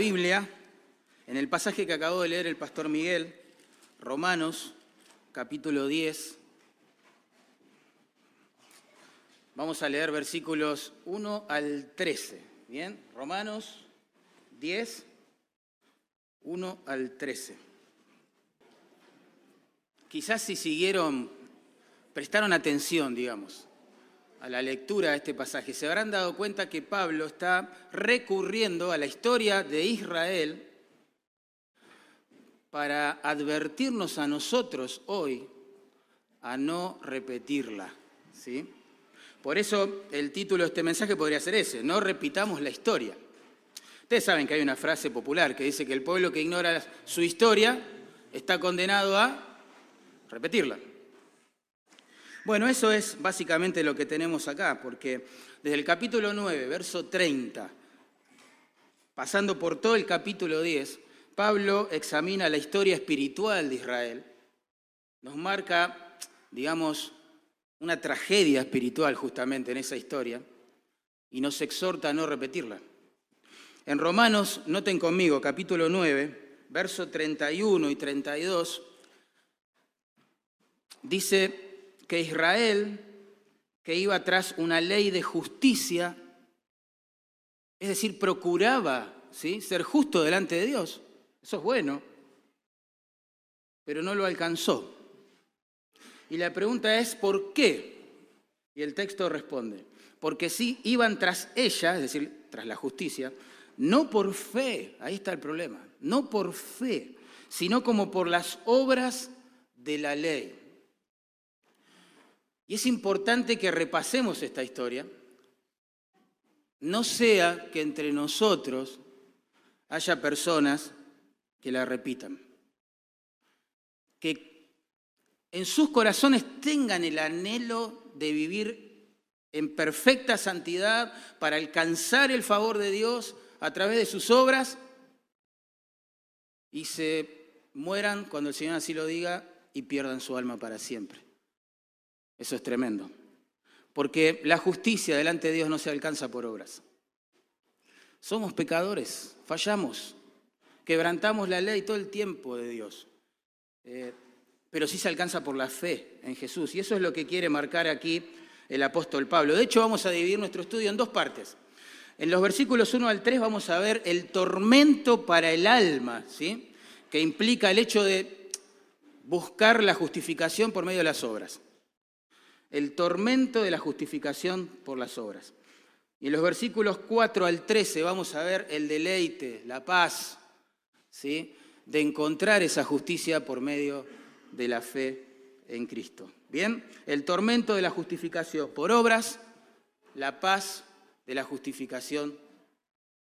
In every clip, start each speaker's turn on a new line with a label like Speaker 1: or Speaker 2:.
Speaker 1: Biblia en el pasaje que acabó de leer el pastor Miguel, Romanos capítulo 10. Vamos a leer versículos 1 al 13. Bien, Romanos 10, 1 al 13. Quizás si siguieron, prestaron atención, digamos, a la lectura de este pasaje, se habrán dado cuenta que Pablo está recurriendo a la historia de Israel para advertirnos a nosotros hoy a no repetirla. ¿sí? Por eso el título de este mensaje podría ser ese, no repitamos la historia. Ustedes saben que hay una frase popular que dice que el pueblo que ignora su historia está condenado a repetirla. Bueno, eso es básicamente lo que tenemos acá, porque desde el capítulo 9, verso 30, pasando por todo el capítulo 10, Pablo examina la historia espiritual de Israel, nos marca, digamos, una tragedia espiritual justamente en esa historia, y nos exhorta a no repetirla. En Romanos, noten conmigo, capítulo 9, verso 31 y 32, dice, que Israel, que iba tras una ley de justicia, es decir, procuraba ¿sí? ser justo delante de Dios. Eso es bueno, pero no lo alcanzó. Y la pregunta es, ¿por qué? Y el texto responde, porque sí iban tras ella, es decir, tras la justicia, no por fe, ahí está el problema, no por fe, sino como por las obras de la ley. Y es importante que repasemos esta historia. No sea que entre nosotros haya personas que la repitan. Que en sus corazones tengan el anhelo de vivir en perfecta santidad para alcanzar el favor de Dios a través de sus obras y se mueran cuando el Señor así lo diga y pierdan su alma para siempre. Eso es tremendo. Porque la justicia delante de Dios no se alcanza por obras. Somos pecadores, fallamos, quebrantamos la ley todo el tiempo de Dios. Eh, pero sí se alcanza por la fe en Jesús. Y eso es lo que quiere marcar aquí el apóstol Pablo. De hecho, vamos a dividir nuestro estudio en dos partes. En los versículos 1 al 3 vamos a ver el tormento para el alma, ¿sí? que implica el hecho de buscar la justificación por medio de las obras el tormento de la justificación por las obras. Y en los versículos 4 al 13 vamos a ver el deleite, la paz, ¿sí? de encontrar esa justicia por medio de la fe en Cristo. Bien, el tormento de la justificación por obras, la paz de la justificación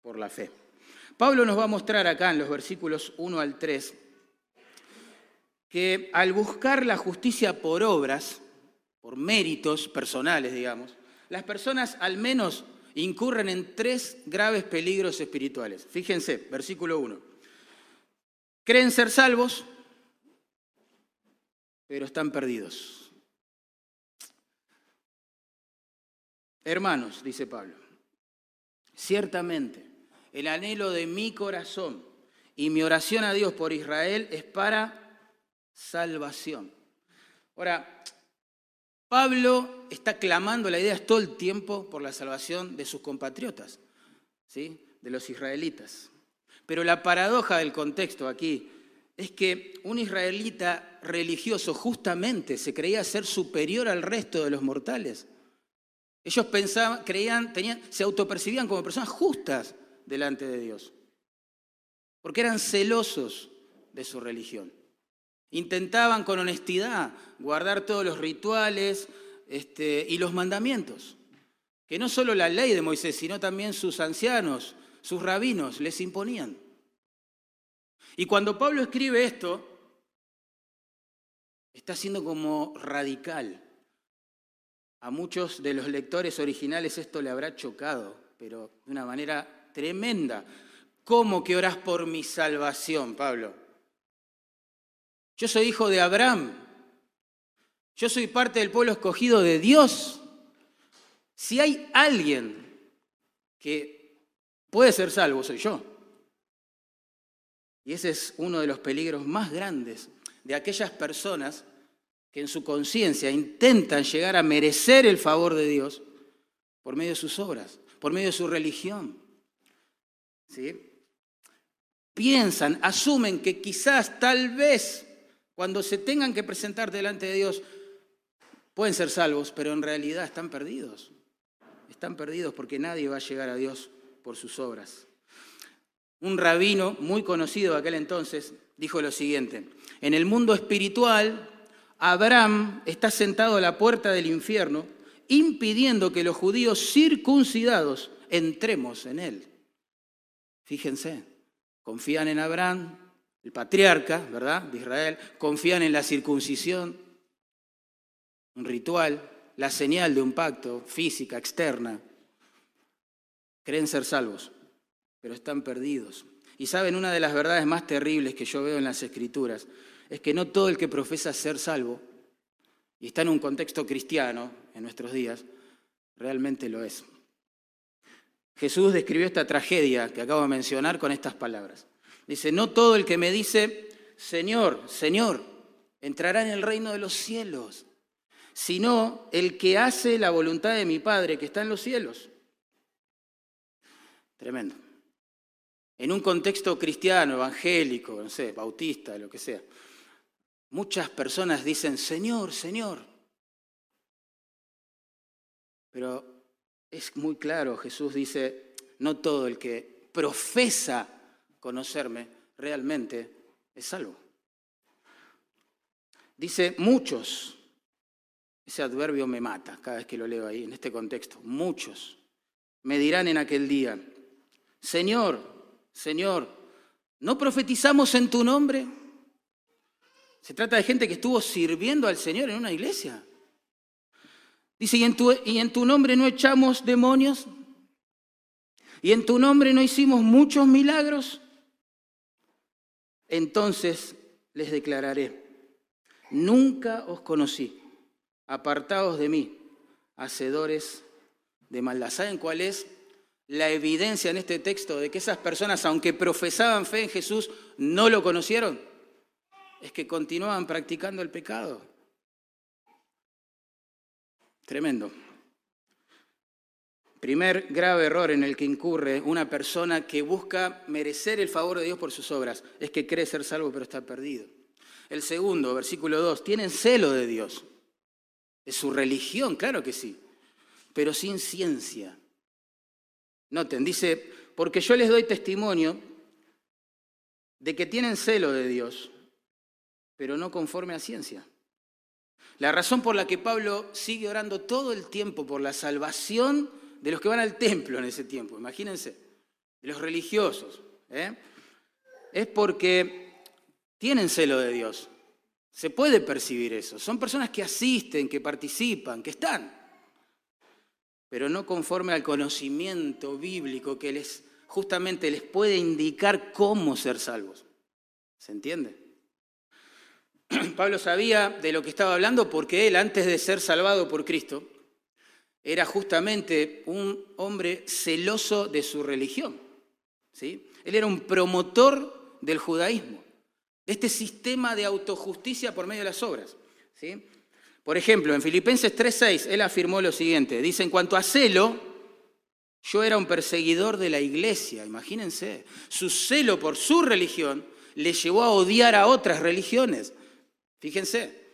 Speaker 1: por la fe. Pablo nos va a mostrar acá en los versículos 1 al 3 que al buscar la justicia por obras, por méritos personales, digamos, las personas al menos incurren en tres graves peligros espirituales. Fíjense, versículo 1. Creen ser salvos, pero están perdidos. Hermanos, dice Pablo, ciertamente el anhelo de mi corazón y mi oración a Dios por Israel es para salvación. Ahora, Pablo está clamando la idea todo el tiempo por la salvación de sus compatriotas, ¿sí? de los israelitas. Pero la paradoja del contexto aquí es que un israelita religioso justamente se creía ser superior al resto de los mortales. Ellos pensaban, creían, tenían, se autopercibían como personas justas delante de Dios, porque eran celosos de su religión. Intentaban con honestidad guardar todos los rituales este, y los mandamientos, que no solo la ley de Moisés, sino también sus ancianos, sus rabinos les imponían. Y cuando Pablo escribe esto, está siendo como radical. A muchos de los lectores originales esto le habrá chocado, pero de una manera tremenda. ¿Cómo que oras por mi salvación, Pablo? Yo soy hijo de Abraham. Yo soy parte del pueblo escogido de Dios. Si hay alguien que puede ser salvo, soy yo. Y ese es uno de los peligros más grandes de aquellas personas que en su conciencia intentan llegar a merecer el favor de Dios por medio de sus obras, por medio de su religión. ¿Sí? Piensan, asumen que quizás, tal vez, cuando se tengan que presentar delante de Dios, pueden ser salvos, pero en realidad están perdidos. Están perdidos porque nadie va a llegar a Dios por sus obras. Un rabino muy conocido de aquel entonces dijo lo siguiente, en el mundo espiritual, Abraham está sentado a la puerta del infierno, impidiendo que los judíos circuncidados entremos en él. Fíjense, confían en Abraham, el patriarca, ¿verdad?, de Israel, confían en la circuncisión, un ritual, la señal de un pacto física, externa. Creen ser salvos, pero están perdidos. Y saben, una de las verdades más terribles que yo veo en las escrituras es que no todo el que profesa ser salvo, y está en un contexto cristiano en nuestros días, realmente lo es. Jesús describió esta tragedia que acabo de mencionar con estas palabras. Dice, no todo el que me dice, Señor, Señor, entrará en el reino de los cielos, sino el que hace la voluntad de mi Padre que está en los cielos. Tremendo. En un contexto cristiano, evangélico, no sé, bautista, lo que sea, muchas personas dicen, Señor, Señor. Pero es muy claro, Jesús dice, no todo el que profesa conocerme realmente es salvo. Dice muchos, ese adverbio me mata cada vez que lo leo ahí, en este contexto. Muchos me dirán en aquel día, Señor, Señor, ¿no profetizamos en tu nombre? Se trata de gente que estuvo sirviendo al Señor en una iglesia. Dice, ¿y en tu, y en tu nombre no echamos demonios? ¿Y en tu nombre no hicimos muchos milagros? Entonces les declararé, nunca os conocí apartados de mí, hacedores de maldad. ¿Saben cuál es la evidencia en este texto de que esas personas, aunque profesaban fe en Jesús, no lo conocieron? Es que continuaban practicando el pecado. Tremendo. Primer grave error en el que incurre una persona que busca merecer el favor de Dios por sus obras es que cree ser salvo pero está perdido. El segundo, versículo 2, tienen celo de Dios. Es su religión, claro que sí, pero sin ciencia. Noten, dice, porque yo les doy testimonio de que tienen celo de Dios, pero no conforme a ciencia. La razón por la que Pablo sigue orando todo el tiempo por la salvación de los que van al templo en ese tiempo, imagínense, de los religiosos, ¿eh? es porque tienen celo de Dios, se puede percibir eso. Son personas que asisten, que participan, que están, pero no conforme al conocimiento bíblico que les justamente les puede indicar cómo ser salvos. ¿Se entiende? Pablo sabía de lo que estaba hablando porque él, antes de ser salvado por Cristo, era justamente un hombre celoso de su religión. ¿sí? Él era un promotor del judaísmo este sistema de autojusticia por medio de las obras. ¿sí? Por ejemplo, en Filipenses 3.6, él afirmó lo siguiente, dice, en cuanto a celo, yo era un perseguidor de la iglesia, imagínense, su celo por su religión le llevó a odiar a otras religiones. Fíjense,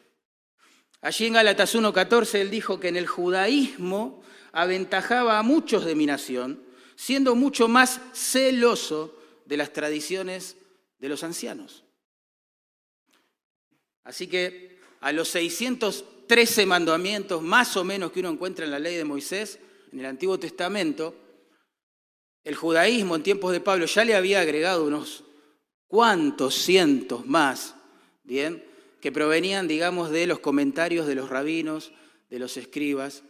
Speaker 1: allí en Gálatas 1.14 él dijo que en el judaísmo aventajaba a muchos de mi nación, siendo mucho más celoso de las tradiciones de los ancianos. Así que a los 613 mandamientos más o menos que uno encuentra en la ley de Moisés, en el Antiguo Testamento, el judaísmo en tiempos de Pablo ya le había agregado unos cuantos cientos más, ¿bien? Que provenían, digamos, de los comentarios de los rabinos, de los escribas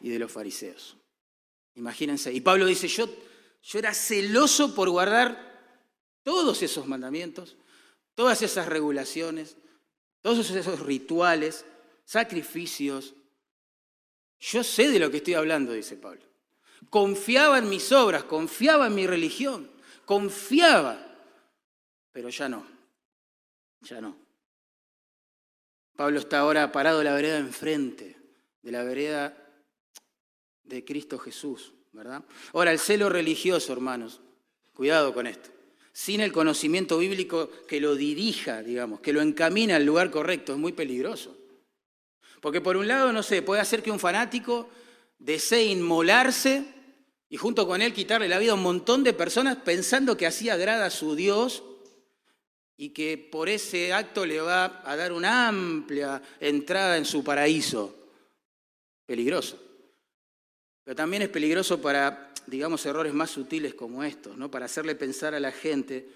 Speaker 1: y de los fariseos. Imagínense. Y Pablo dice, yo, yo era celoso por guardar todos esos mandamientos, todas esas regulaciones, todos esos rituales, sacrificios. Yo sé de lo que estoy hablando, dice Pablo. Confiaba en mis obras, confiaba en mi religión, confiaba pero ya no, ya no. Pablo está ahora parado en la vereda enfrente, de la vereda de Cristo Jesús, ¿verdad? Ahora, el celo religioso, hermanos, cuidado con esto, sin el conocimiento bíblico que lo dirija, digamos, que lo encamina al lugar correcto, es muy peligroso. Porque por un lado, no sé, puede hacer que un fanático desee inmolarse y junto con él quitarle la vida a un montón de personas pensando que así agrada a su Dios y que por ese acto le va a dar una amplia entrada en su paraíso. Peligroso. Pero también es peligroso para, digamos, errores más sutiles como estos, ¿no? Para hacerle pensar a la gente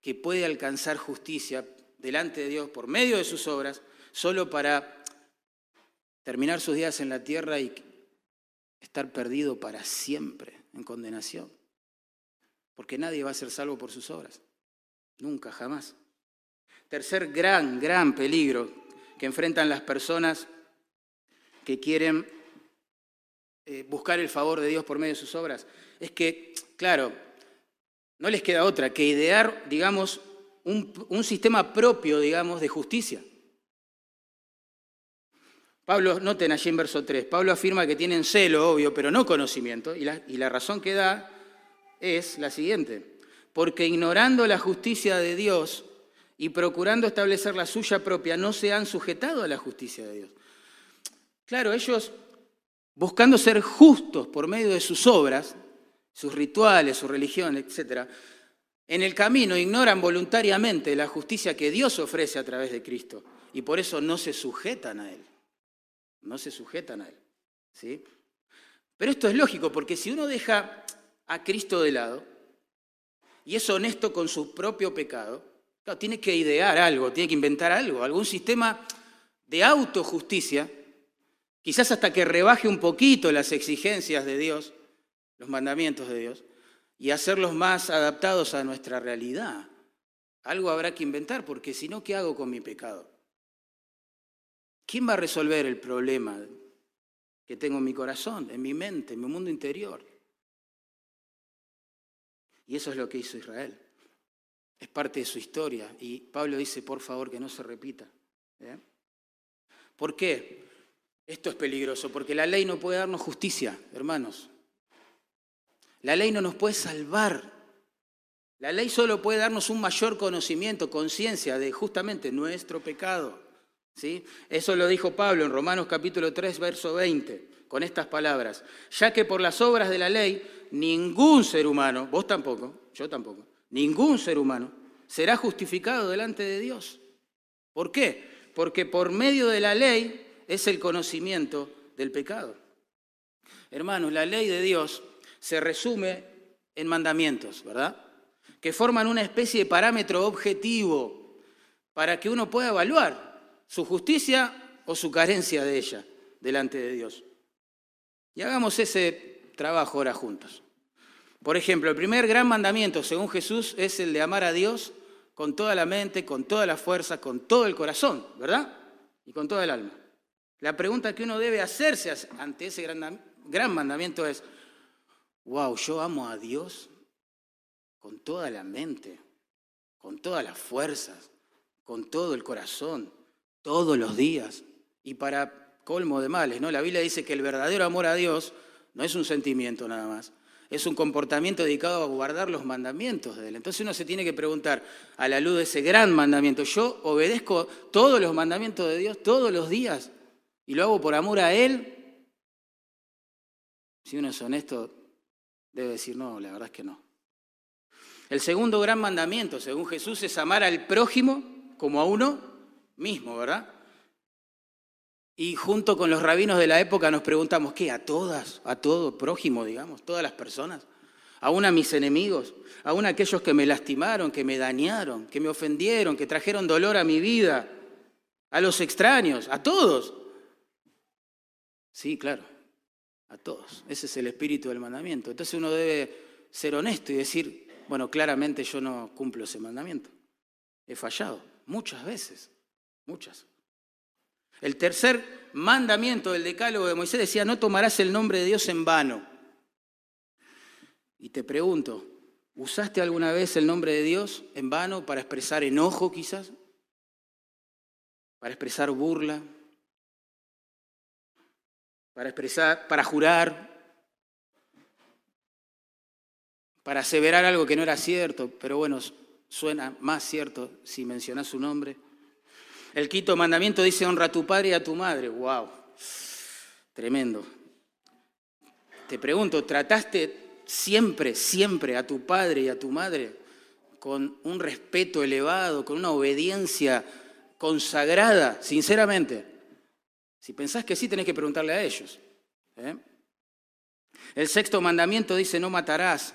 Speaker 1: que puede alcanzar justicia delante de Dios por medio de sus obras, solo para terminar sus días en la tierra y estar perdido para siempre en condenación. Porque nadie va a ser salvo por sus obras. Nunca, jamás. Tercer gran, gran peligro que enfrentan las personas que quieren eh, buscar el favor de Dios por medio de sus obras es que, claro, no les queda otra que idear, digamos, un, sistema propio, digamos, de justicia. Pablo, noten allí en verso 3, Pablo afirma que tienen celo, obvio, pero no conocimiento, y la razón que da es la siguiente porque ignorando la justicia de Dios y procurando establecer la suya propia, no se han sujetado a la justicia de Dios. Claro, ellos, buscando ser justos por medio de sus obras, sus rituales, su religión, etc., en el camino ignoran voluntariamente la justicia que Dios ofrece a través de Cristo y por eso no se sujetan a Él. No se sujetan a Él. ¿sí? Pero esto es lógico, porque si uno deja a Cristo de lado, y es honesto con su propio pecado, tiene que idear algo, tiene que inventar algo, algún sistema de autojusticia, quizás hasta que rebaje un poquito las exigencias de Dios, los mandamientos de Dios, y hacerlos más adaptados a nuestra realidad. Algo habrá que inventar, porque si no, ¿qué hago con mi pecado? ¿Quién va a resolver el problema que tengo en mi corazón, en mi mente, en mi mundo interior? Y eso es lo que hizo Israel. Es parte de su historia. Y Pablo dice, por favor, que no se repita. ¿eh? ¿Por qué? Esto es peligroso, porque la ley no puede darnos justicia, hermanos. La ley no nos puede salvar. La ley solo puede darnos un mayor conocimiento, conciencia de justamente nuestro pecado. ¿sí? Eso lo dijo Pablo en Romanos capítulo 3, verso 20, con estas palabras. Ya que por las obras de la ley ningún ser humano, vos tampoco, yo tampoco, ningún ser humano será justificado delante de Dios. ¿Por qué? Porque por medio de la ley es el conocimiento del pecado. Hermanos, la ley de Dios se resume en mandamientos, ¿verdad? Que forman una especie de parámetro objetivo para que uno pueda evaluar su justicia o su carencia de ella delante de Dios. Y hagamos ese trabajo ahora juntos. Por ejemplo, el primer gran mandamiento, según Jesús, es el de amar a Dios con toda la mente, con toda la fuerza, con todo el corazón, ¿verdad? Y con toda el alma. La pregunta que uno debe hacerse ante ese gran, gran mandamiento es, wow, yo amo a Dios con toda la mente, con todas las fuerzas, con todo el corazón, todos los días. Y para colmo de males, ¿no? La Biblia dice que el verdadero amor a Dios no es un sentimiento nada más. Es un comportamiento dedicado a guardar los mandamientos de Él. Entonces uno se tiene que preguntar, a la luz de ese gran mandamiento, ¿yo obedezco todos los mandamientos de Dios todos los días y lo hago por amor a Él? Si uno es honesto, debe decir, no, la verdad es que no. El segundo gran mandamiento, según Jesús, es amar al prójimo como a uno mismo, ¿verdad? Y junto con los rabinos de la época nos preguntamos, ¿qué? ¿A todas? ¿A todo prójimo, digamos? ¿Todas las personas? ¿Aún a mis enemigos? ¿Aún a aquellos que me lastimaron, que me dañaron, que me ofendieron, que trajeron dolor a mi vida? ¿A los extraños? ¿A todos? Sí, claro, a todos. Ese es el espíritu del mandamiento. Entonces uno debe ser honesto y decir, bueno, claramente yo no cumplo ese mandamiento. He fallado muchas veces, muchas. El tercer mandamiento del decálogo de Moisés decía, no tomarás el nombre de Dios en vano. Y te pregunto, ¿Usaste alguna vez el nombre de Dios en vano para expresar enojo quizás? ¿Para expresar burla? ¿Para expresar, para jurar? ¿Para aseverar algo que no era cierto? Pero bueno, suena más cierto si mencionas su nombre. El quinto mandamiento dice honra a tu padre y a tu madre. ¡Wow! Tremendo. Te pregunto, ¿trataste siempre, siempre a tu padre y a tu madre con un respeto elevado, con una obediencia consagrada, sinceramente? Si pensás que sí, tenés que preguntarle a ellos. ¿eh? El sexto mandamiento dice, no matarás.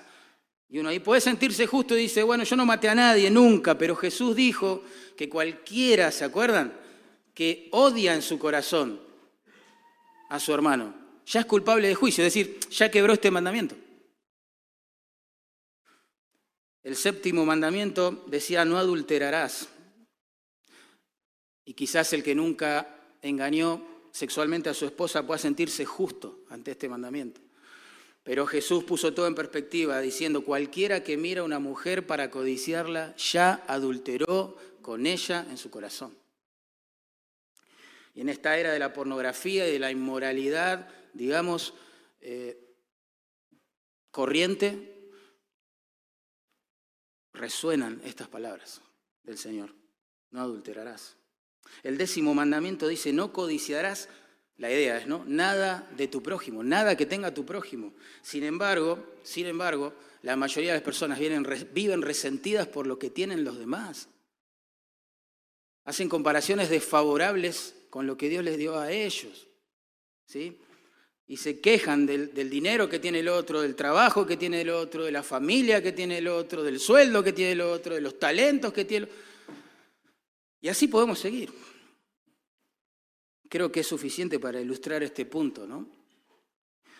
Speaker 1: Y uno ahí puede sentirse justo y dice, bueno, yo no maté a nadie nunca, pero Jesús dijo que cualquiera, ¿se acuerdan? Que odia en su corazón a su hermano, ya es culpable de juicio, es decir, ya quebró este mandamiento. El séptimo mandamiento decía, no adulterarás. Y quizás el que nunca engañó sexualmente a su esposa pueda sentirse justo ante este mandamiento. Pero Jesús puso todo en perspectiva, diciendo, cualquiera que mira a una mujer para codiciarla, ya adulteró con ella en su corazón. Y en esta era de la pornografía y de la inmoralidad, digamos, eh, corriente, resuenan estas palabras del Señor. No adulterarás. El décimo mandamiento dice, no codiciarás, la idea es, ¿no? Nada de tu prójimo, nada que tenga tu prójimo. Sin embargo, sin embargo, la mayoría de las personas vienen, viven resentidas por lo que tienen los demás. Hacen comparaciones desfavorables con lo que Dios les dio a ellos. ¿Sí? y se quejan del, dinero que tiene el otro, del trabajo que tiene el otro, de la familia que tiene el otro, del sueldo que tiene el otro, de los talentos que tiene el otro. Y así podemos seguir. Creo que es suficiente para ilustrar este punto, ¿no?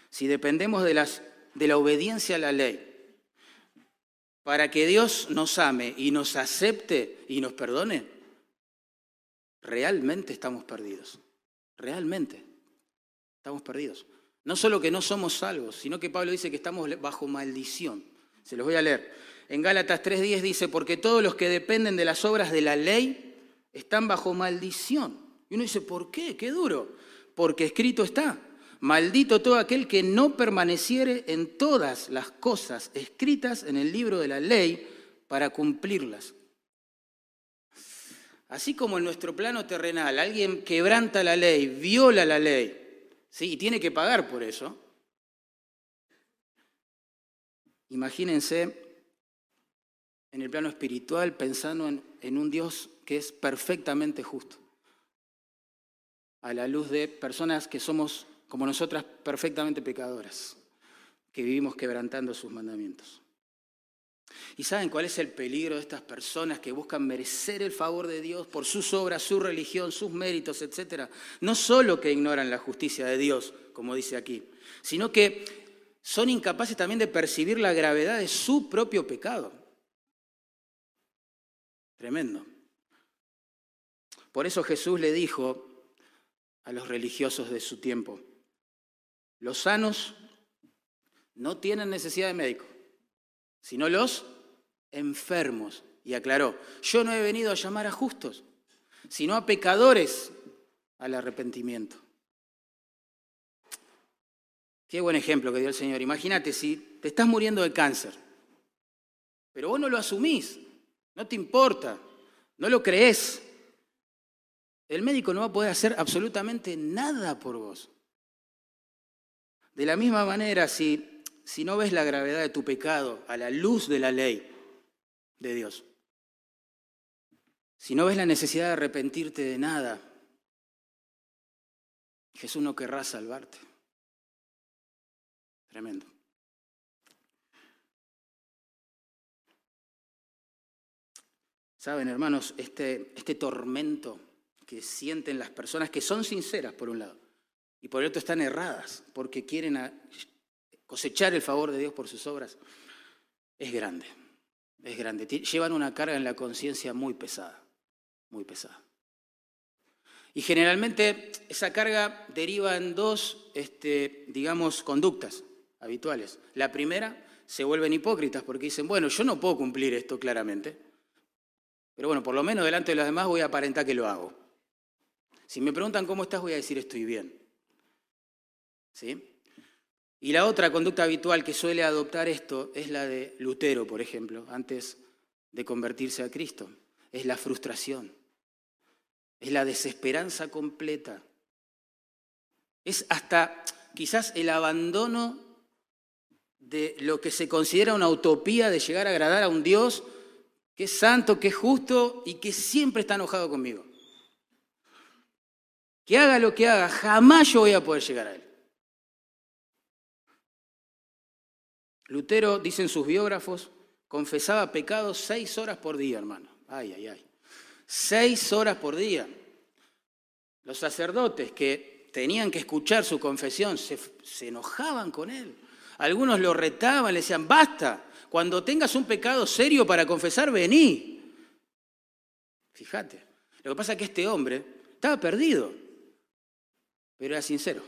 Speaker 1: Si dependemos de, las, de la obediencia a la ley, para que Dios nos ame y nos acepte y nos perdone, realmente estamos perdidos. Realmente. Estamos perdidos. No solo que no somos salvos, sino que Pablo dice que estamos bajo maldición. Se los voy a leer. En Gálatas 3.10 dice, porque todos los que dependen de las obras de la ley están bajo maldición. Y uno dice, ¿por qué? Qué duro. Porque escrito está, maldito todo aquel que no permaneciere en todas las cosas escritas en el libro de la ley para cumplirlas. Así como en nuestro plano terrenal alguien quebranta la ley, viola la ley, ¿sí? y tiene que pagar por eso. Imagínense en el plano espiritual pensando en, en un Dios que es perfectamente justo, a la luz de personas que somos, como nosotras, perfectamente pecadoras, que vivimos quebrantando sus mandamientos. ¿Y saben cuál es el peligro de estas personas que buscan merecer el favor de Dios por sus obras, su religión, sus méritos, etcétera? No solo que ignoran la justicia de Dios, como dice aquí, sino que son incapaces también de percibir la gravedad de su propio pecado. Tremendo. Por eso Jesús le dijo a los religiosos de su tiempo, los sanos no tienen necesidad de médico, sino los enfermos. Y aclaró, yo no he venido a llamar a justos, sino a pecadores al arrepentimiento. Qué buen ejemplo que dio el Señor. Imagínate si te estás muriendo de cáncer, pero vos no lo asumís, no te importa, no lo crees. El médico no va a poder hacer absolutamente nada por vos. De la misma manera, si si no ves la gravedad de tu pecado a la luz de la ley de Dios, si no ves la necesidad de arrepentirte de nada, Jesús no querrá salvarte. Tremendo. Saben, hermanos, este, este tormento que sienten las personas que son sinceras, por un lado, y por el otro están erradas, porque quieren cosechar el favor de Dios por sus obras, es grande, es grande. Llevan una carga en la conciencia muy pesada, muy pesada. Y generalmente esa carga deriva en dos, este, digamos, conductas habituales. La primera se vuelven hipócritas porque dicen, bueno, yo no puedo cumplir esto claramente, pero bueno, por lo menos delante de los demás voy a aparentar que lo hago. Si me preguntan cómo estás, voy a decir estoy bien. ¿Sí? Y la otra conducta habitual que suele adoptar esto es la de Lutero, por ejemplo, antes de convertirse a Cristo. Es la frustración, es la desesperanza completa, es hasta quizás el abandono de lo que se considera una utopía de llegar a agradar a un Dios que es santo, que es justo y que siempre está enojado conmigo. Que haga lo que haga, jamás yo voy a poder llegar a él. Lutero, dicen sus biógrafos, confesaba pecados seis horas por día, hermano. Ay, ay, ay. Seis horas por día. Los sacerdotes que tenían que escuchar su confesión se, se enojaban con él. Algunos lo retaban, le decían, basta, cuando tengas un pecado serio para confesar, vení. Fíjate. Lo que pasa es que este hombre estaba perdido, pero era sincero,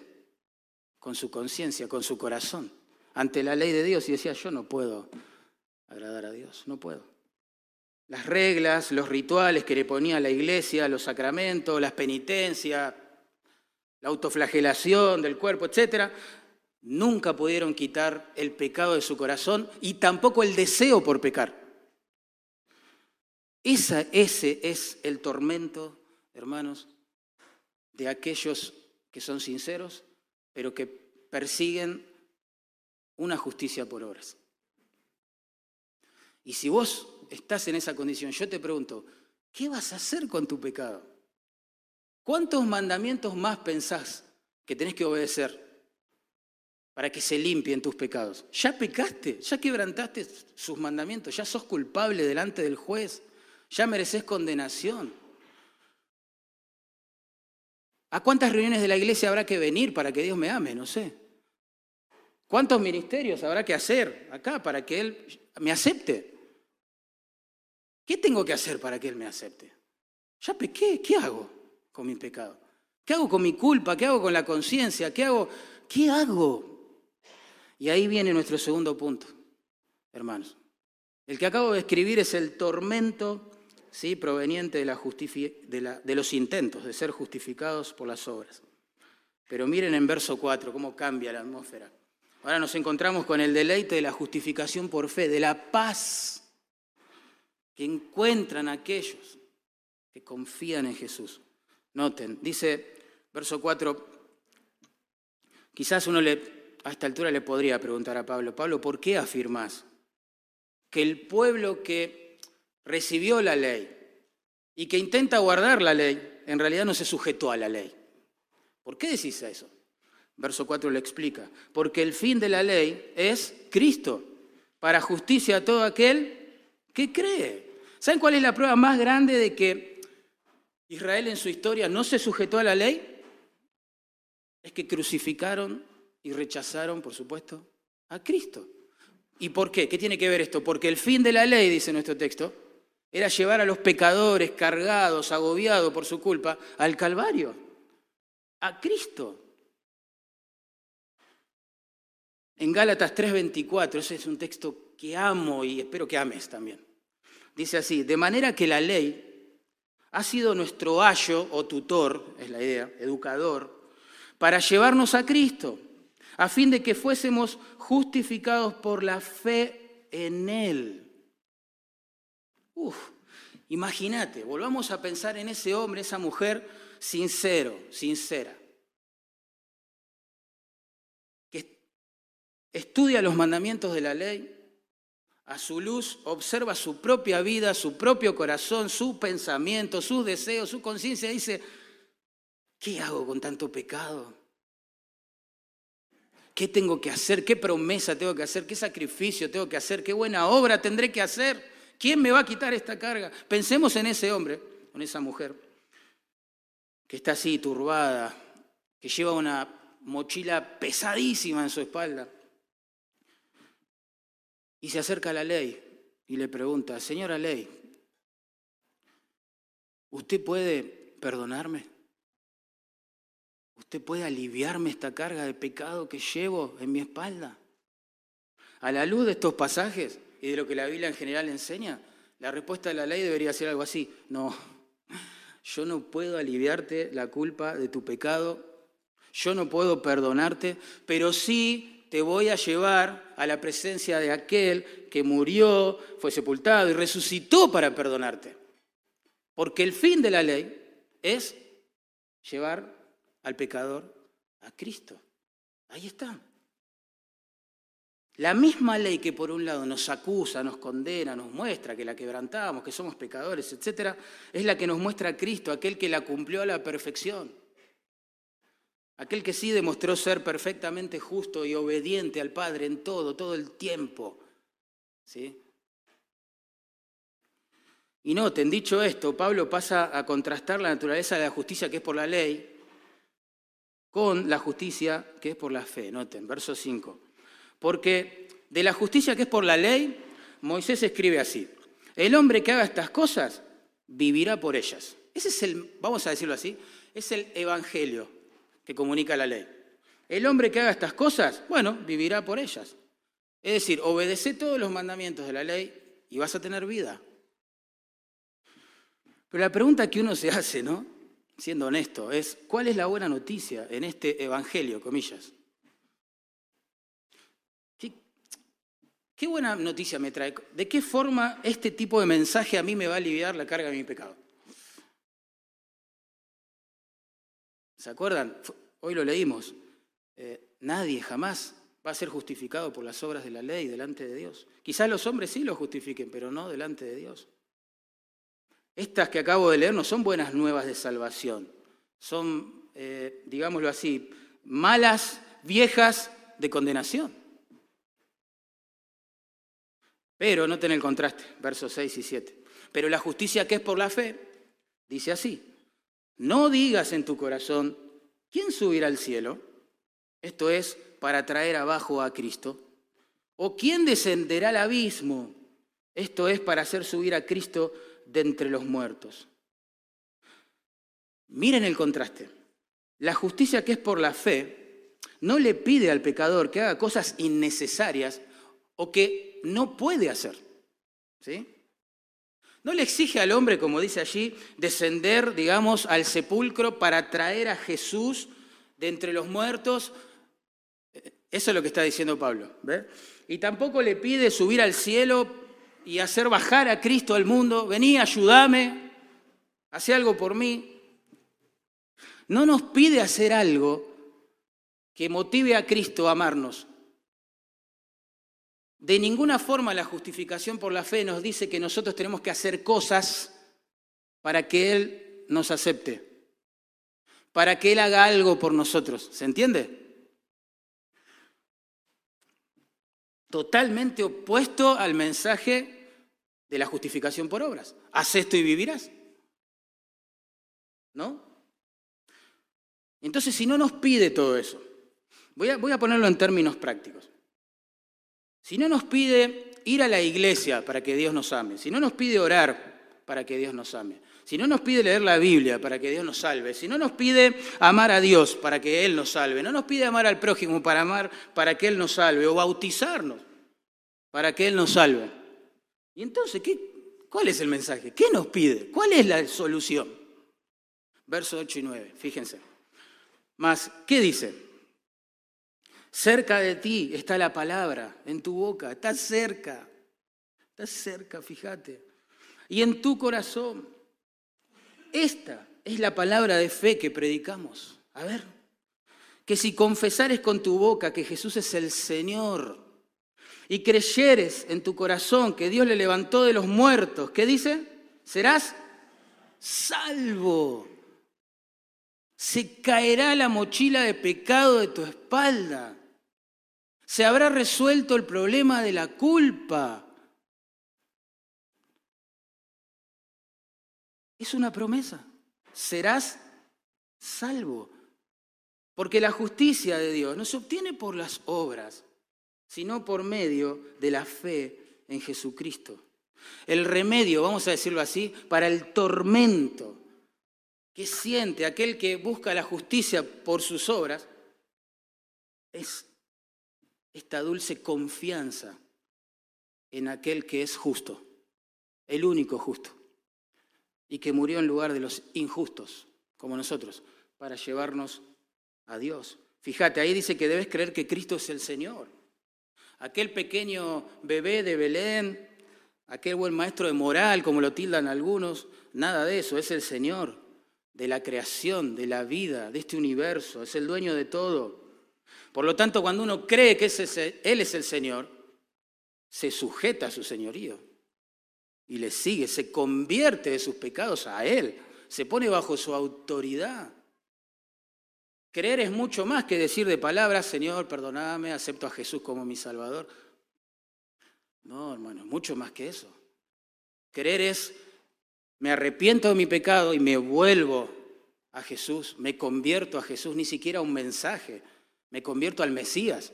Speaker 1: con su conciencia, con su corazón ante la ley de Dios y decía, yo no puedo agradar a Dios, no puedo. Las reglas, los rituales que le ponía la iglesia, los sacramentos, las penitencias, la autoflagelación del cuerpo, etcétera, nunca pudieron quitar el pecado de su corazón y tampoco el deseo por pecar. ese es el tormento, hermanos, de aquellos que son sinceros, pero que persiguen una justicia por obras. Y si vos estás en esa condición, yo te pregunto, ¿qué vas a hacer con tu pecado? ¿Cuántos mandamientos más pensás que tenés que obedecer para que se limpien tus pecados? ¿Ya pecaste? ¿Ya quebrantaste sus mandamientos? ¿Ya sos culpable delante del juez? ¿Ya mereces condenación? ¿A cuántas reuniones de la iglesia habrá que venir para que Dios me ame? No sé. ¿Cuántos ministerios habrá que hacer acá para que Él me acepte? ¿Qué tengo que hacer para que Él me acepte? Ya pequé, ¿qué hago con mi pecado? ¿Qué hago con mi culpa? ¿Qué hago con la conciencia? ¿Qué hago? ¿Qué hago? Y ahí viene nuestro segundo punto, hermanos. El que acabo de escribir es el tormento ¿sí? proveniente de, de los intentos de ser justificados por las obras. Pero miren en verso 4 cómo cambia la atmósfera. Ahora nos encontramos con el deleite de la justificación por fe, de la paz que encuentran aquellos que confían en Jesús. Noten, dice verso 4, quizás uno a esta altura le podría preguntar a Pablo, Pablo, ¿por qué afirmas que el pueblo que recibió la ley y que intenta guardar la ley, en realidad no se sujetó a la ley? ¿Por qué decís eso? Verso 4 le explica, porque el fin de la ley es Cristo, para justicia a todo aquel que cree. ¿Saben cuál es la prueba más grande de que Israel en su historia no se sujetó a la ley? Es que crucificaron y rechazaron, por supuesto, a Cristo. ¿Y por qué? ¿Qué tiene que ver esto? Porque el fin de la ley, dice nuestro texto, era llevar a los pecadores cargados, agobiados por su culpa, al Calvario, a Cristo. En Gálatas 3:24, ese es un texto que amo y espero que ames también. Dice así, de manera que la ley ha sido nuestro ayo o tutor, es la idea, educador, para llevarnos a Cristo, a fin de que fuésemos justificados por la fe en Él. Uf, imagínate, volvamos a pensar en ese hombre, esa mujer sincero, sincera estudia los mandamientos de la ley, a su luz observa su propia vida, su propio corazón, su pensamiento, sus deseos, su conciencia, dice, ¿qué hago con tanto pecado? ¿Qué tengo que hacer? ¿Qué promesa tengo que hacer? ¿Qué sacrificio tengo que hacer? ¿Qué buena obra tendré que hacer? ¿Quién me va a quitar esta carga? Pensemos en ese hombre, en esa mujer, que está así turbada, que lleva una mochila pesadísima en su espalda y se acerca a la ley y le pregunta, señora ley, ¿usted puede perdonarme? ¿Usted puede aliviarme esta carga de pecado que llevo en mi espalda? A la luz de estos pasajes y de lo que la Biblia en general enseña, la respuesta de la ley debería ser algo así. No, yo no puedo aliviarte la culpa de tu pecado, yo no puedo perdonarte, pero sí te voy a llevar a la presencia de aquel que murió, fue sepultado y resucitó para perdonarte. Porque el fin de la ley es llevar al pecador a Cristo. Ahí está. La misma ley que por un lado nos acusa, nos condena, nos muestra que la quebrantamos, que somos pecadores, etc., es la que nos muestra a Cristo, aquel que la cumplió a la perfección. Aquel que sí demostró ser perfectamente justo y obediente al Padre en todo, todo el tiempo. ¿Sí? Y noten, dicho esto, Pablo pasa a contrastar la naturaleza de la justicia que es por la ley con la justicia que es por la fe. Noten, verso 5. Porque de la justicia que es por la ley, Moisés escribe así, el hombre que haga estas cosas vivirá por ellas. Ese es el, vamos a decirlo así, es el evangelio que comunica la ley. El hombre que haga estas cosas, bueno, vivirá por ellas. Es decir, obedece todos los mandamientos de la ley y vas a tener vida. Pero la pregunta que uno se hace, ¿no? Siendo honesto, es ¿cuál es la buena noticia en este evangelio, comillas? ¿Qué buena noticia me trae? ¿De qué forma este tipo de mensaje a mí me va a aliviar la carga de mi pecado? ¿Se acuerdan? Hoy lo leímos. Eh, nadie jamás va a ser justificado por las obras de la ley delante de Dios. Quizás los hombres sí lo justifiquen, pero no delante de Dios. Estas que acabo de leer no son buenas nuevas de salvación, son, eh, digámoslo así, malas, viejas de condenación. Pero no el contraste, versos 6 y 7. Pero la justicia que es por la fe, dice así, no digas en tu corazón, ¿quién subirá al cielo? Esto es, para traer abajo a Cristo. ¿O quién descenderá al abismo? Esto es, para hacer subir a Cristo de entre los muertos. Miren el contraste. La justicia que es por la fe no le pide al pecador que haga cosas innecesarias o que no puede hacer. ¿Sí? No le exige al hombre, como dice allí, descender, digamos, al sepulcro para traer a Jesús de entre los muertos. Eso es lo que está diciendo Pablo. Y tampoco le pide subir al cielo y hacer bajar a Cristo al mundo. Vení, ayúdame, hace algo por mí. No nos pide hacer algo que motive a Cristo a amarnos. De ninguna forma la justificación por la fe nos dice que nosotros tenemos que hacer cosas para que Él nos acepte, para que Él haga algo por nosotros. ¿Se entiende? Totalmente opuesto al mensaje de la justificación por obras. Haz esto y vivirás. ¿No? Entonces, si no nos pide todo eso, voy a, voy a ponerlo en términos prácticos. Si no nos pide ir a la iglesia para que Dios nos ame, si no nos pide orar para que Dios nos ame, si no nos pide leer la Biblia para que Dios nos salve, si no nos pide amar a Dios para que Él nos salve, no nos pide amar al prójimo para amar para que Él nos salve, o bautizarnos para que Él nos salve. Y entonces, ¿qué, ¿cuál es el mensaje? ¿Qué nos pide? ¿Cuál es la solución? Verso 8 y 9, fíjense. Más, ¿qué dice? Cerca de ti está la palabra, en tu boca, está cerca, está cerca, fíjate. Y en tu corazón. Esta es la palabra de fe que predicamos. A ver, que si confesares con tu boca que Jesús es el Señor y creyeres en tu corazón que Dios le levantó de los muertos, ¿qué dice? Serás salvo. Se caerá la mochila de pecado de tu espalda. Se habrá resuelto el problema de la culpa. Es una promesa. Serás salvo. Porque la justicia de Dios no se obtiene por las obras, sino por medio de la fe en Jesucristo. El remedio, vamos a decirlo así, para el tormento que siente aquel que busca la justicia por sus obras es esta dulce confianza en aquel que es justo, el único justo, y que murió en lugar de los injustos, como nosotros, para llevarnos a Dios. Fíjate, ahí dice que debes creer que Cristo es el Señor. Aquel pequeño bebé de Belén, aquel buen maestro de moral, como lo tildan algunos, nada de eso, es el Señor de la creación, de la vida, de este universo, es el dueño de todo. Por lo tanto, cuando uno cree que Él es el Señor, se sujeta a su señorío y le sigue, se convierte de sus pecados a Él, se pone bajo su autoridad. Creer es mucho más que decir de palabras, Señor, perdóname, acepto a Jesús como mi Salvador. No, hermano, mucho más que eso. Creer es, me arrepiento de mi pecado y me vuelvo a Jesús, me convierto a Jesús, ni siquiera un mensaje, me convierto al Mesías,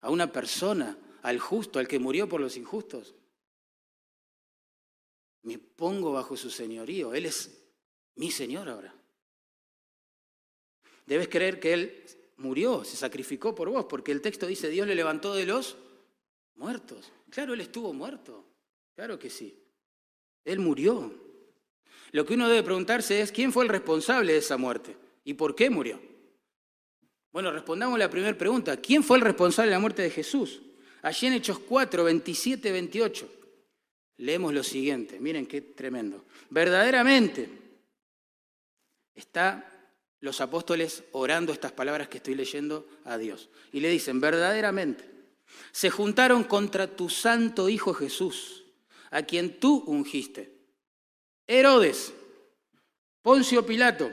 Speaker 1: a una persona, al justo, al que murió por los injustos. Me pongo bajo su señorío, Él es mi Señor ahora. Debes creer que Él murió, se sacrificó por vos, porque el texto dice, Dios le levantó de los muertos. Claro, Él estuvo muerto, claro que sí. Él murió. Lo que uno debe preguntarse es, ¿quién fue el responsable de esa muerte? ¿Y por qué murió? Bueno, respondamos la primera pregunta. ¿Quién fue el responsable de la muerte de Jesús? Allí en Hechos 4, 27, 28, leemos lo siguiente. Miren qué tremendo. Verdaderamente está los apóstoles orando estas palabras que estoy leyendo a Dios. Y le dicen, verdaderamente, se juntaron contra tu santo Hijo Jesús, a quien tú ungiste. Herodes, Poncio Pilato,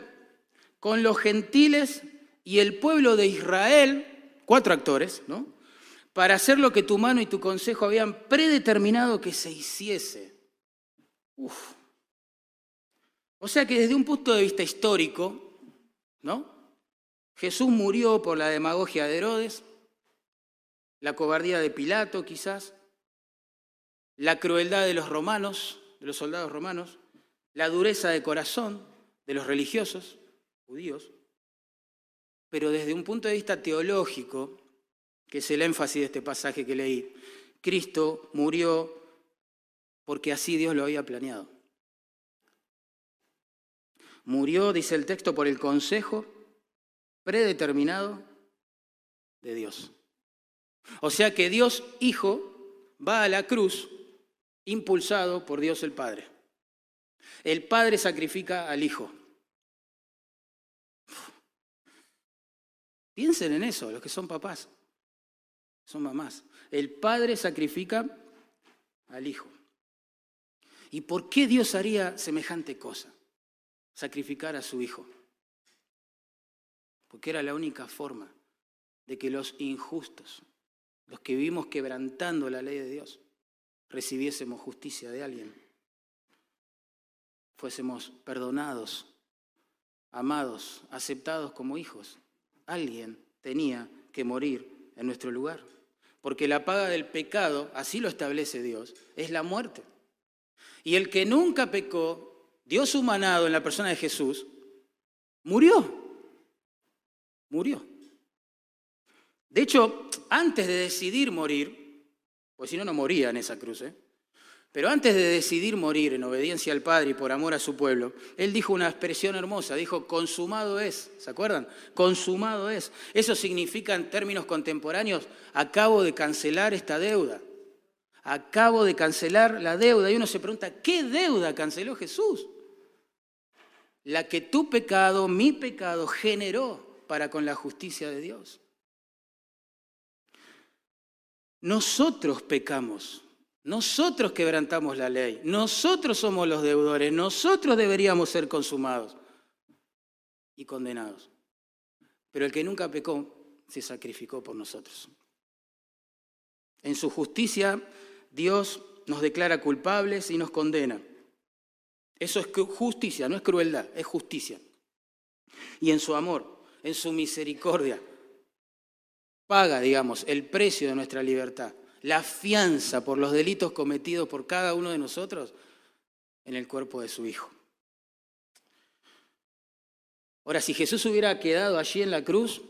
Speaker 1: con los gentiles y el pueblo de Israel, cuatro actores, ¿no? Para hacer lo que tu mano y tu consejo habían predeterminado que se hiciese. Uf. O sea que desde un punto de vista histórico, ¿no? Jesús murió por la demagogia de Herodes, la cobardía de Pilato quizás, la crueldad de los romanos, de los soldados romanos, la dureza de corazón de los religiosos judíos, pero desde un punto de vista teológico, que es el énfasis de este pasaje que leí, Cristo murió porque así Dios lo había planeado. Murió, dice el texto, por el consejo predeterminado de Dios. O sea que Dios Hijo va a la cruz impulsado por Dios el Padre. El Padre sacrifica al Hijo. Piensen en eso, los que son papás, son mamás. El Padre sacrifica al Hijo. ¿Y por qué Dios haría semejante cosa? sacrificar a su hijo. Porque era la única forma de que los injustos, los que vivimos quebrantando la ley de Dios, recibiésemos justicia de alguien, fuésemos perdonados, amados, aceptados como hijos. Alguien tenía que morir en nuestro lugar. Porque la paga del pecado, así lo establece Dios, es la muerte. Y el que nunca pecó Dios humanado en la persona de Jesús, murió. Murió. De hecho, antes de decidir morir, pues si no, no moría en esa cruz, ¿eh? Pero antes de decidir morir en obediencia al Padre y por amor a su pueblo, Él dijo una expresión hermosa, dijo, consumado es, ¿se acuerdan? Consumado es. Eso significa en términos contemporáneos, acabo de cancelar esta deuda acabo de cancelar la deuda. Y uno se pregunta, ¿qué deuda canceló Jesús? la que tu pecado, mi pecado, generó para con la justicia de Dios. Nosotros pecamos, nosotros quebrantamos la ley, nosotros somos los deudores, nosotros deberíamos ser consumados y condenados. Pero el que nunca pecó se sacrificó por nosotros. En su justicia, Dios nos declara culpables y nos condena. Eso es justicia, no es crueldad, es justicia. Y en su amor, en su misericordia, paga, digamos, el precio de nuestra libertad, la fianza por los delitos cometidos por cada uno de nosotros en el cuerpo de su Hijo. Ahora, si Jesús hubiera quedado allí en la cruz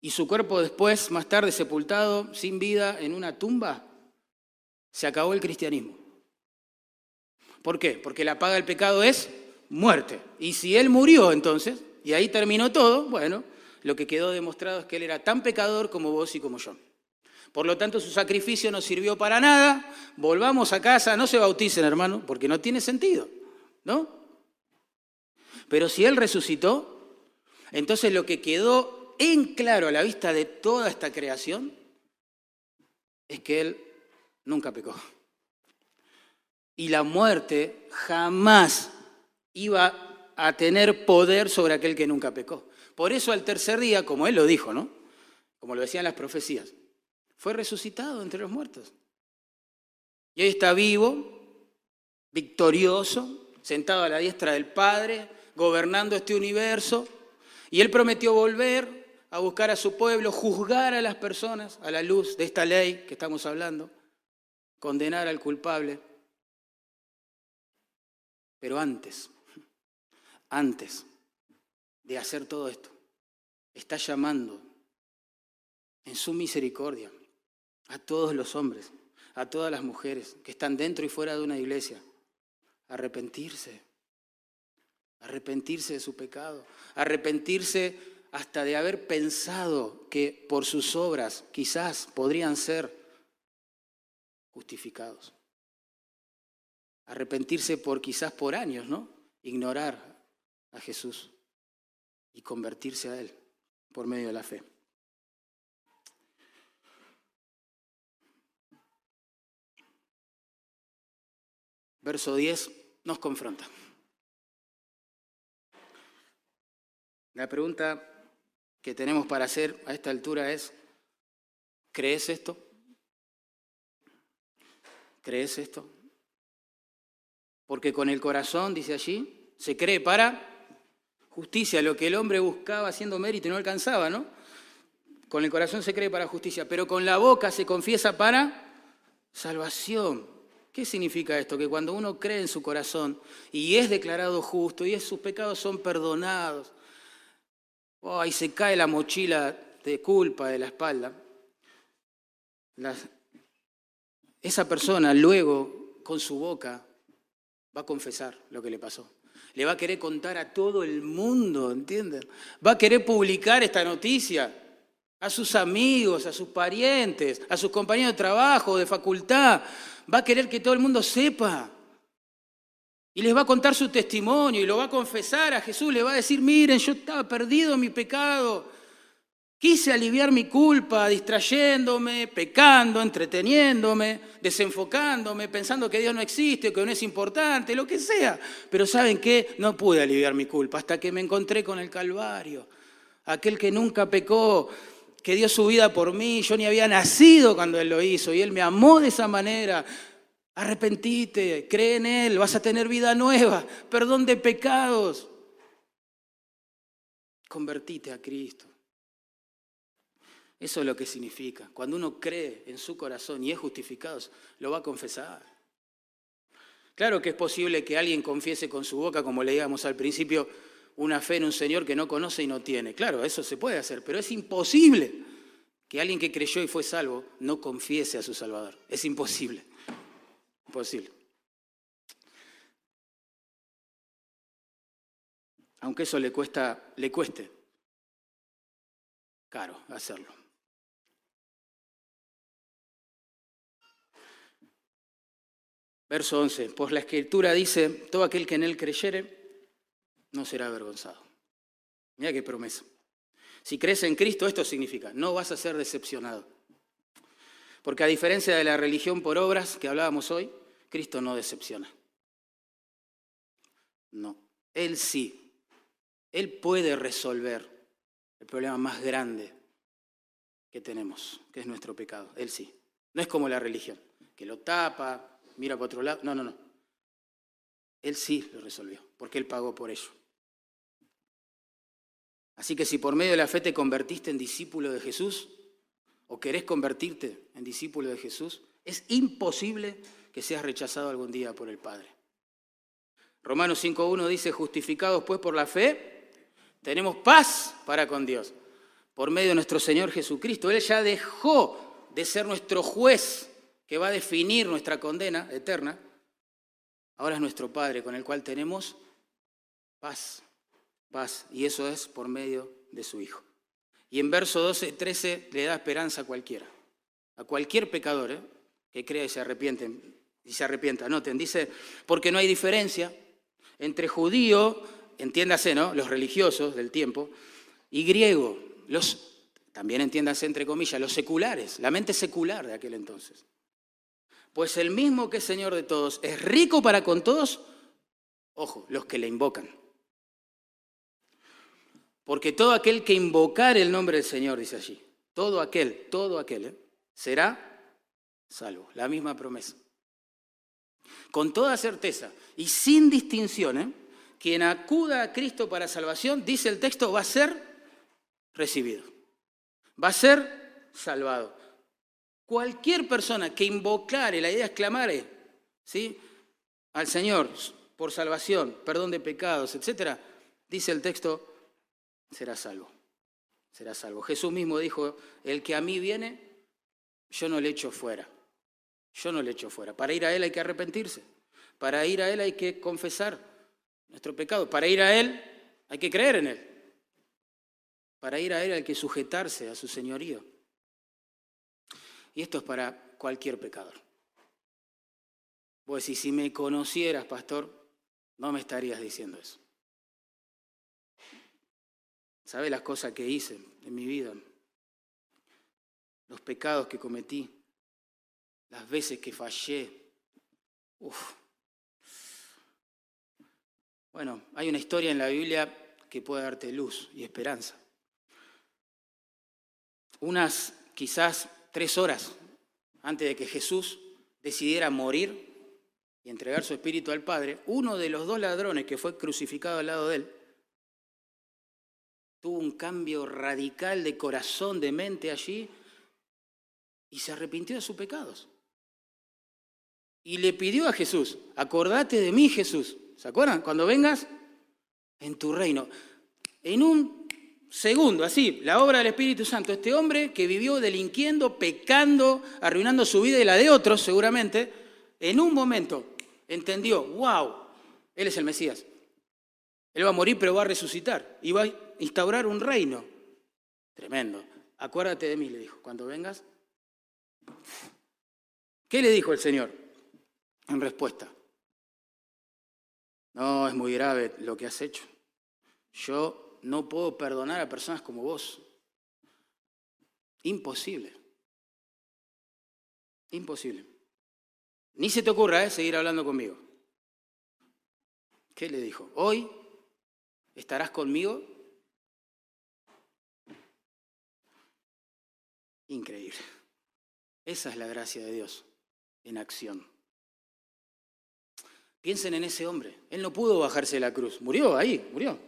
Speaker 1: y su cuerpo después, más tarde sepultado, sin vida, en una tumba, se acabó el cristianismo. ¿Por qué? Porque la paga del pecado es muerte. Y si él murió entonces, y ahí terminó todo, bueno, lo que quedó demostrado es que él era tan pecador como vos y como yo. Por lo tanto, su sacrificio no sirvió para nada. Volvamos a casa, no se bauticen, hermano, porque no tiene sentido, ¿no? Pero si él resucitó, entonces lo que quedó en claro a la vista de toda esta creación es que él nunca pecó. Y la muerte jamás iba a tener poder sobre aquel que nunca pecó. Por eso al tercer día, como él lo dijo, ¿no? Como lo decían las profecías, fue resucitado entre los muertos. Y hoy está vivo, victorioso, sentado a la diestra del Padre, gobernando este universo. Y él prometió volver a buscar a su pueblo, juzgar a las personas a la luz de esta ley que estamos hablando, condenar al culpable. Pero antes, antes de hacer todo esto, está llamando en su misericordia a todos los hombres, a todas las mujeres que están dentro y fuera de una iglesia, arrepentirse, arrepentirse de su pecado, arrepentirse hasta de haber pensado que por sus obras quizás podrían ser justificados. Arrepentirse por quizás por años, ¿no? Ignorar a Jesús y convertirse a Él por medio de la fe. Verso 10 nos confronta. La pregunta que tenemos para hacer a esta altura es, ¿crees esto? ¿Crees esto? Porque con el corazón, dice allí, se cree para justicia, lo que el hombre buscaba haciendo mérito y no alcanzaba, ¿no? Con el corazón se cree para justicia, pero con la boca se confiesa para salvación. ¿Qué significa esto? Que cuando uno cree en su corazón y es declarado justo y sus pecados son perdonados, oh, y se cae la mochila de culpa de la espalda, esa persona luego con su boca va a confesar lo que le pasó. Le va a querer contar a todo el mundo, ¿entienden? Va a querer publicar esta noticia a sus amigos, a sus parientes, a sus compañeros de trabajo, de facultad va a querer que todo el mundo sepa. Y les va a contar su testimonio y lo va a confesar a Jesús. Le va a decir, miren, yo estaba perdido en mi pecado. Quise aliviar mi culpa distrayéndome, pecando, entreteniéndome, desenfocándome, pensando que Dios no existe, que no es importante, lo que sea. Pero ¿saben qué? No pude aliviar mi culpa hasta que me encontré con el Calvario. Aquel que nunca pecó, que dio su vida por mí, yo ni había nacido cuando Él lo hizo y Él me amó de esa manera. Arrepentite, cree en Él, vas a tener vida nueva, perdón de pecados. Convertite a Cristo. Eso es lo que significa. Cuando uno cree en su corazón y es justificado, lo va a confesar. Claro que es posible que alguien confiese con su boca, como leíamos al principio, una fe en un Señor que no conoce y no tiene. Claro, eso se puede hacer, pero es imposible que alguien que creyó y fue salvo no confiese a su Salvador. Es imposible. Imposible. Aunque eso le cuesta, le cueste caro hacerlo. Verso 11. Pues la escritura dice, todo aquel que en él creyere no será avergonzado. Mira qué promesa. Si crees en Cristo, esto significa, no vas a ser decepcionado. Porque a diferencia de la religión por obras que hablábamos hoy, Cristo no decepciona. No, Él sí. Él puede resolver el problema más grande que tenemos, que es nuestro pecado. Él sí. No es como la religión, que lo tapa, mira para otro lado. No, no, no. Él sí lo resolvió, porque Él pagó por ello. Así que si por medio de la fe te convertiste en discípulo de Jesús o querés convertirte en discípulo de Jesús, es imposible que seas rechazado algún día por el Padre. Romanos 5.1 dice, justificados pues por la fe, tenemos paz para con Dios. por medio de nuestro Señor Jesucristo. Él ya dejó de ser nuestro juez que va a definir nuestra condena eterna. Ahora es nuestro Padre con el cual tenemos paz, paz. Y eso es por medio de su Hijo. Y en verso 12, 13 le da esperanza a cualquiera, a cualquier pecador ¿eh? que crea y se arrepiente. Y se arrepienta. Noten, dice, porque no hay diferencia entre judío, entiéndase, ¿no? Los religiosos del tiempo, y griego, los, también entiéndase entre comillas, los seculares, la mente secular de aquel entonces. Pues el mismo que es Señor de todos es rico para con todos, ojo, los que le invocan. Porque todo aquel que invocar el nombre del Señor, dice allí, todo aquel, todo aquel, ¿eh? será salvo. La misma promesa. Con toda certeza y sin distinción, ¿eh? quien acuda a Cristo para salvación, dice el texto, va a ser recibido. Va a ser salvado. Cualquier persona que invocare, la idea es clamare, ¿sí? al Señor por salvación, perdón de pecados, etc., dice el texto, será salvo. Será salvo. Jesús mismo dijo, el que a mí viene, yo no le echo fuera. Yo no le echo fuera. Para ir a Él hay que arrepentirse. Para ir a Él hay que confesar nuestro pecado. Para ir a Él hay que creer en Él. Para ir a Él hay que sujetarse a su señorío. Y esto es para cualquier pecador. Pues si me conocieras, pastor, no me estarías diciendo eso. ¿Sabe las cosas que hice en mi vida? Los pecados que cometí, las veces que fallé. Uf. Bueno, hay una historia en la Biblia que puede darte luz y esperanza. Unas quizás tres horas antes de que Jesús decidiera morir y entregar su espíritu al Padre, uno de los dos ladrones que fue crucificado al lado de él tuvo un cambio radical de corazón, de mente allí, y se arrepintió de sus pecados. Y le pidió a Jesús, acordate de mí Jesús, ¿se acuerdan? Cuando vengas en tu reino. En un segundo, así, la obra del Espíritu Santo, este hombre que vivió delinquiendo, pecando, arruinando su vida y la de otros seguramente, en un momento entendió, wow, Él es el Mesías. Él va a morir pero va a resucitar y va instaurar un reino. Tremendo. Acuérdate de mí, le dijo, cuando vengas. ¿Qué le dijo el Señor en respuesta? No, es muy grave lo que has hecho. Yo no puedo perdonar a personas como vos. Imposible. Imposible. Ni se te ocurra ¿eh? seguir hablando conmigo. ¿Qué le dijo? Hoy estarás conmigo Increíble. Esa es la gracia de Dios en acción. Piensen en ese hombre. Él no pudo bajarse la cruz. Murió ahí, murió.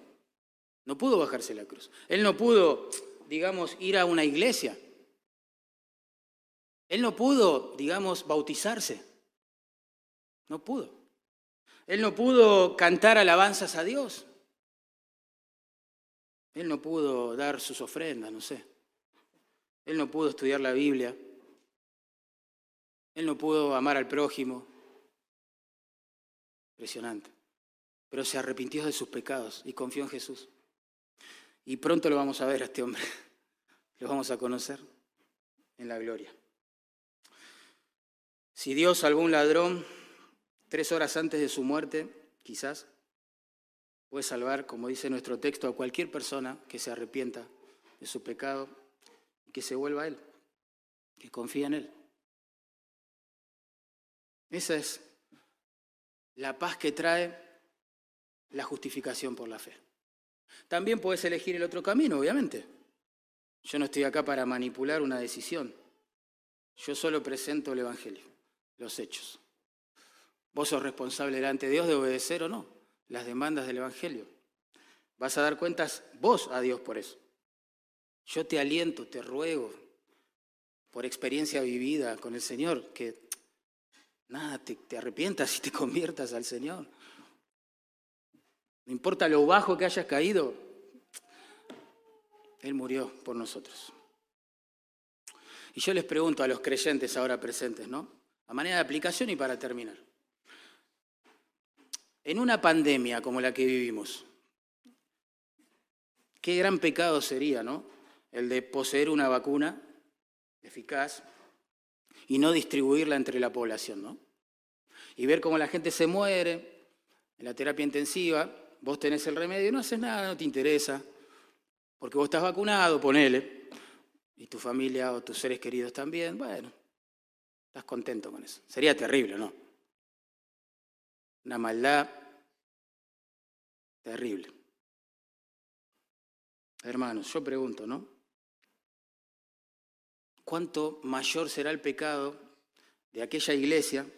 Speaker 1: No pudo bajarse la cruz. Él no pudo, digamos, ir a una iglesia. Él no pudo, digamos, bautizarse. No pudo. Él no pudo cantar alabanzas a Dios. Él no pudo dar sus ofrendas, no sé. Él no pudo estudiar la Biblia. Él no pudo amar al prójimo. Impresionante. Pero se arrepintió de sus pecados y confió en Jesús. Y pronto lo vamos a ver a este hombre. Lo vamos a conocer en la gloria. Si Dios salvó un ladrón tres horas antes de su muerte, quizás, puede salvar, como dice nuestro texto, a cualquier persona que se arrepienta de su pecado que se vuelva a Él, que confía en Él. Esa es la paz que trae la justificación por la fe. También puedes elegir el otro camino, obviamente. Yo no estoy acá para manipular una decisión. Yo solo presento el Evangelio, los hechos. Vos sos responsable delante de Dios de obedecer o no las demandas del Evangelio. Vas a dar cuentas vos a Dios por eso. Yo te aliento, te ruego, por experiencia vivida con el Señor, que nada, te, arrepientas y te conviertas al Señor. No importa lo bajo que hayas caído, Él murió por nosotros. Y yo les pregunto a los creyentes ahora presentes, ¿no? A manera de aplicación y para terminar. En una pandemia como la que vivimos, qué gran pecado sería, ¿no? El de poseer una vacuna eficaz y no distribuirla entre la población, ¿no? Y ver cómo la gente se muere en la terapia intensiva, vos tenés el remedio no haces nada, no te interesa, porque vos estás vacunado, ponele, y tu familia o tus seres queridos también, bueno, estás contento con eso. Sería terrible, ¿no? Una maldad terrible. Hermanos, yo pregunto, ¿no? ¿Cuánto mayor será el pecado de aquella iglesia,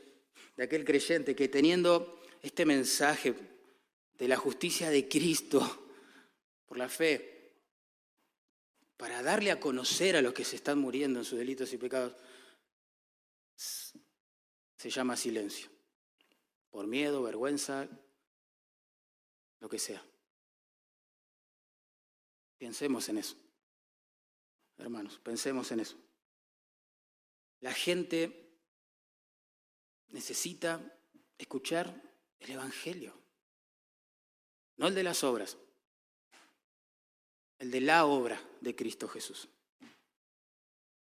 Speaker 1: de aquel creyente que teniendo este mensaje de la justicia de Cristo por la fe, para darle a conocer a los que se están muriendo en sus delitos y pecados, se llama silencio. Por miedo, vergüenza, lo que sea. Pensemos en eso. Hermanos, pensemos en eso. La gente necesita escuchar el Evangelio, no el de las obras el de la obra de Cristo Jesús.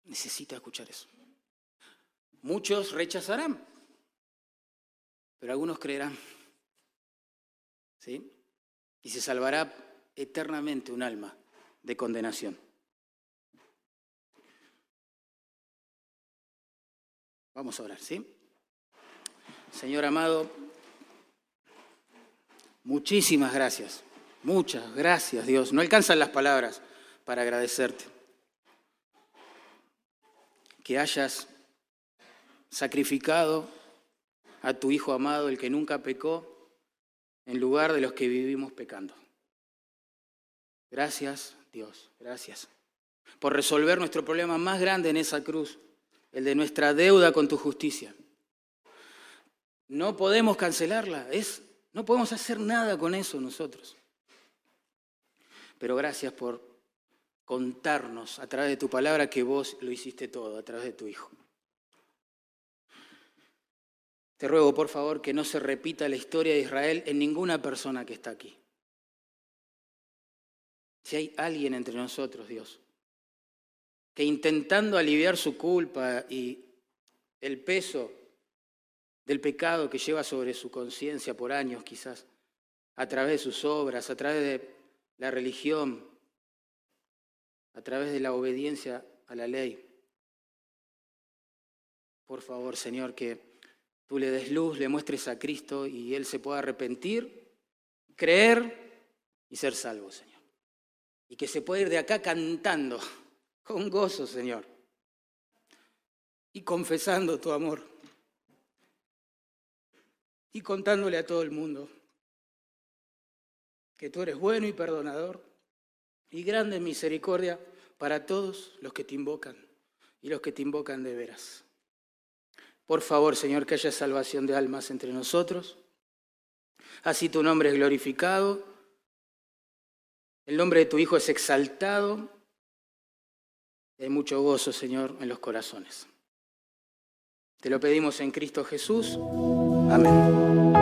Speaker 1: Necesita escuchar eso. Muchos rechazarán, pero algunos creerán. ¿Sí? Y se salvará eternamente un alma de condenación. Vamos a orar, ¿sí? Señor amado, muchísimas gracias Muchas gracias, Dios. No alcanzan las palabras para agradecerte. Que hayas sacrificado a tu Hijo amado, el que nunca pecó, en lugar de los que vivimos pecando. Gracias, Dios, gracias por resolver nuestro problema más grande en esa cruz, el de nuestra deuda con tu justicia. No podemos cancelarla, es, no podemos hacer nada con eso nosotros pero gracias por contarnos a través de tu palabra que vos lo hiciste todo, a través de tu Hijo. Te ruego, por favor, que no se repita la historia de Israel en ninguna persona que está aquí. Si hay alguien entre nosotros, Dios, que intentando aliviar su culpa y el peso del pecado que lleva sobre su conciencia por años quizás, a través de sus obras, a través de la religión, a través de la obediencia a la ley. Por favor, Señor, que tú le des luz, le muestres a Cristo y Él se pueda arrepentir, creer y ser salvo, Señor. Y que se pueda ir de acá cantando con gozo, Señor, y confesando tu amor y contándole a todo el mundo que tú eres bueno y perdonador y grande en misericordia para todos los que te invocan y los que te invocan de veras. Por favor, Señor, que haya salvación de almas entre nosotros. Así tu nombre es glorificado, el nombre de tu Hijo es exaltado. Hay mucho gozo, Señor, en los corazones. Te lo pedimos en Cristo Jesús. Amén.